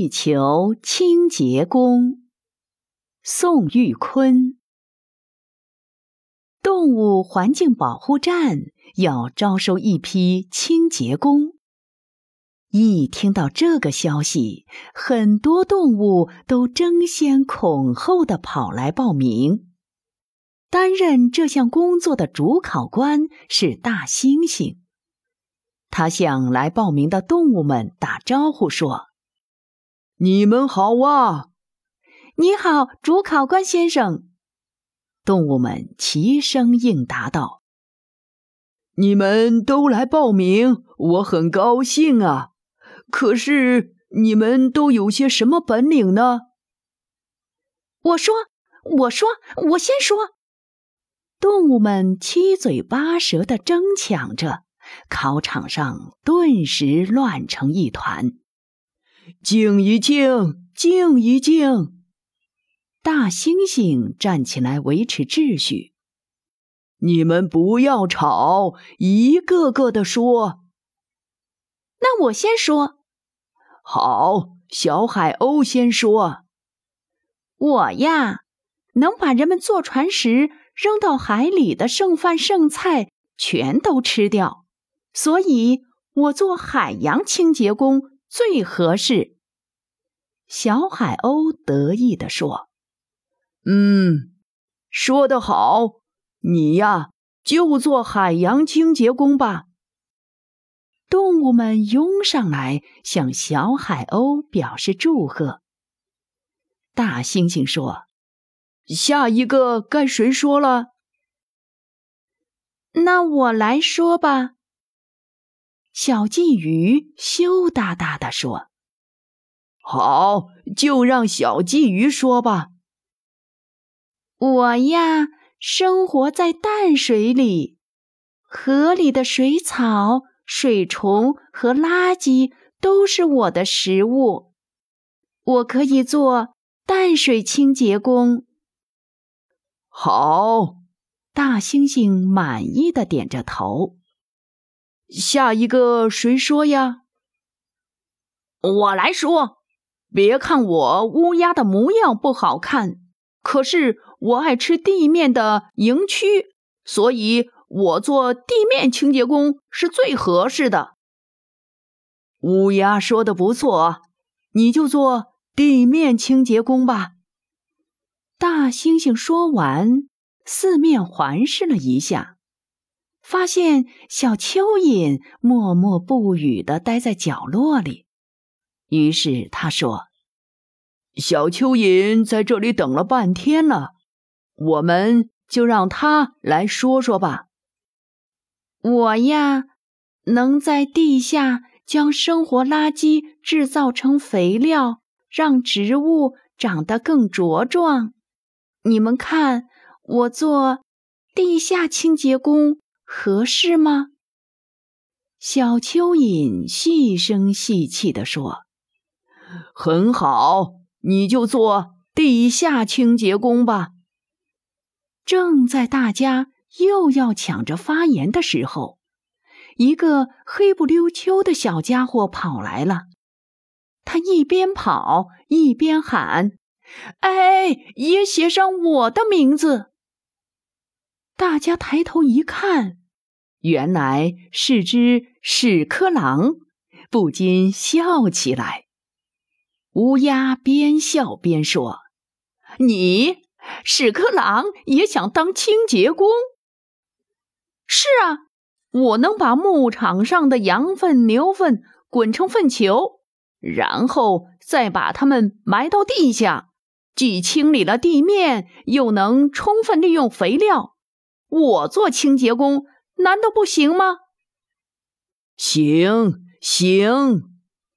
地球清洁工，宋玉坤。动物环境保护站要招收一批清洁工。一听到这个消息，很多动物都争先恐后的跑来报名。担任这项工作的主考官是大猩猩。他向来报名的动物们打招呼说：“你们好啊！”“你好，主考官先生。”动物们齐声应答道：“你们都来报名，我很高兴啊！可是你们都有些什么本领呢？”“我说，我说，我先说。”动物们七嘴八舌的争抢着。考场上顿时乱成一团。静一静，静一静。大猩猩站起来维持秩序。你们不要吵，一个个的说。那我先说。好，小海鸥先说。我呀，能把人们坐船时扔到海里的剩饭剩菜全都吃掉。所以，我做海洋清洁工最合适。小海鸥得意地说：“嗯，说得好，你呀就做海洋清洁工吧。”动物们拥上来向小海鸥表示祝贺。大猩猩说：“下一个该谁说了？那我来说吧。”小鲫鱼羞答答地说：“好，就让小鲫鱼说吧。我呀，生活在淡水里，河里的水草、水虫和垃圾都是我的食物。我可以做淡水清洁工。”好，大猩猩满意的点着头。下一个谁说呀？我来说。别看我乌鸦的模样不好看，可是我爱吃地面的蝇蛆，所以我做地面清洁工是最合适的。乌鸦说的不错，你就做地面清洁工吧。大猩猩说完，四面环视了一下。发现小蚯蚓默默不语的待在角落里，于是他说：“小蚯蚓在这里等了半天了，我们就让它来说说吧。”我呀，能在地下将生活垃圾制造成肥料，让植物长得更茁壮。你们看，我做地下清洁工。合适吗？小蚯蚓细声细气地说：“很好，你就做地下清洁工吧。”正在大家又要抢着发言的时候，一个黑不溜秋的小家伙跑来了。他一边跑一边喊：“哎，也写上我的名字！”大家抬头一看。原来是只屎壳郎，不禁笑起来。乌鸦边笑边说：“你屎壳郎也想当清洁工？是啊，我能把牧场上的羊粪、牛粪滚成粪球，然后再把它们埋到地下，既清理了地面，又能充分利用肥料。我做清洁工。”难道不行吗？行行，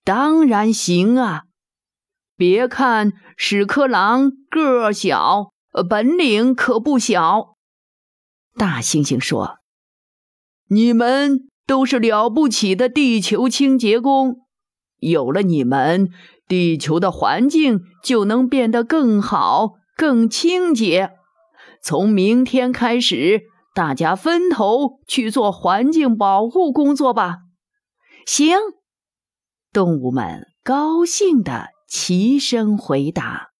当然行啊！别看屎壳郎个小，本领可不小。大猩猩说：“你们都是了不起的地球清洁工，有了你们，地球的环境就能变得更好、更清洁。从明天开始。”大家分头去做环境保护工作吧！行，动物们高兴地齐声回答。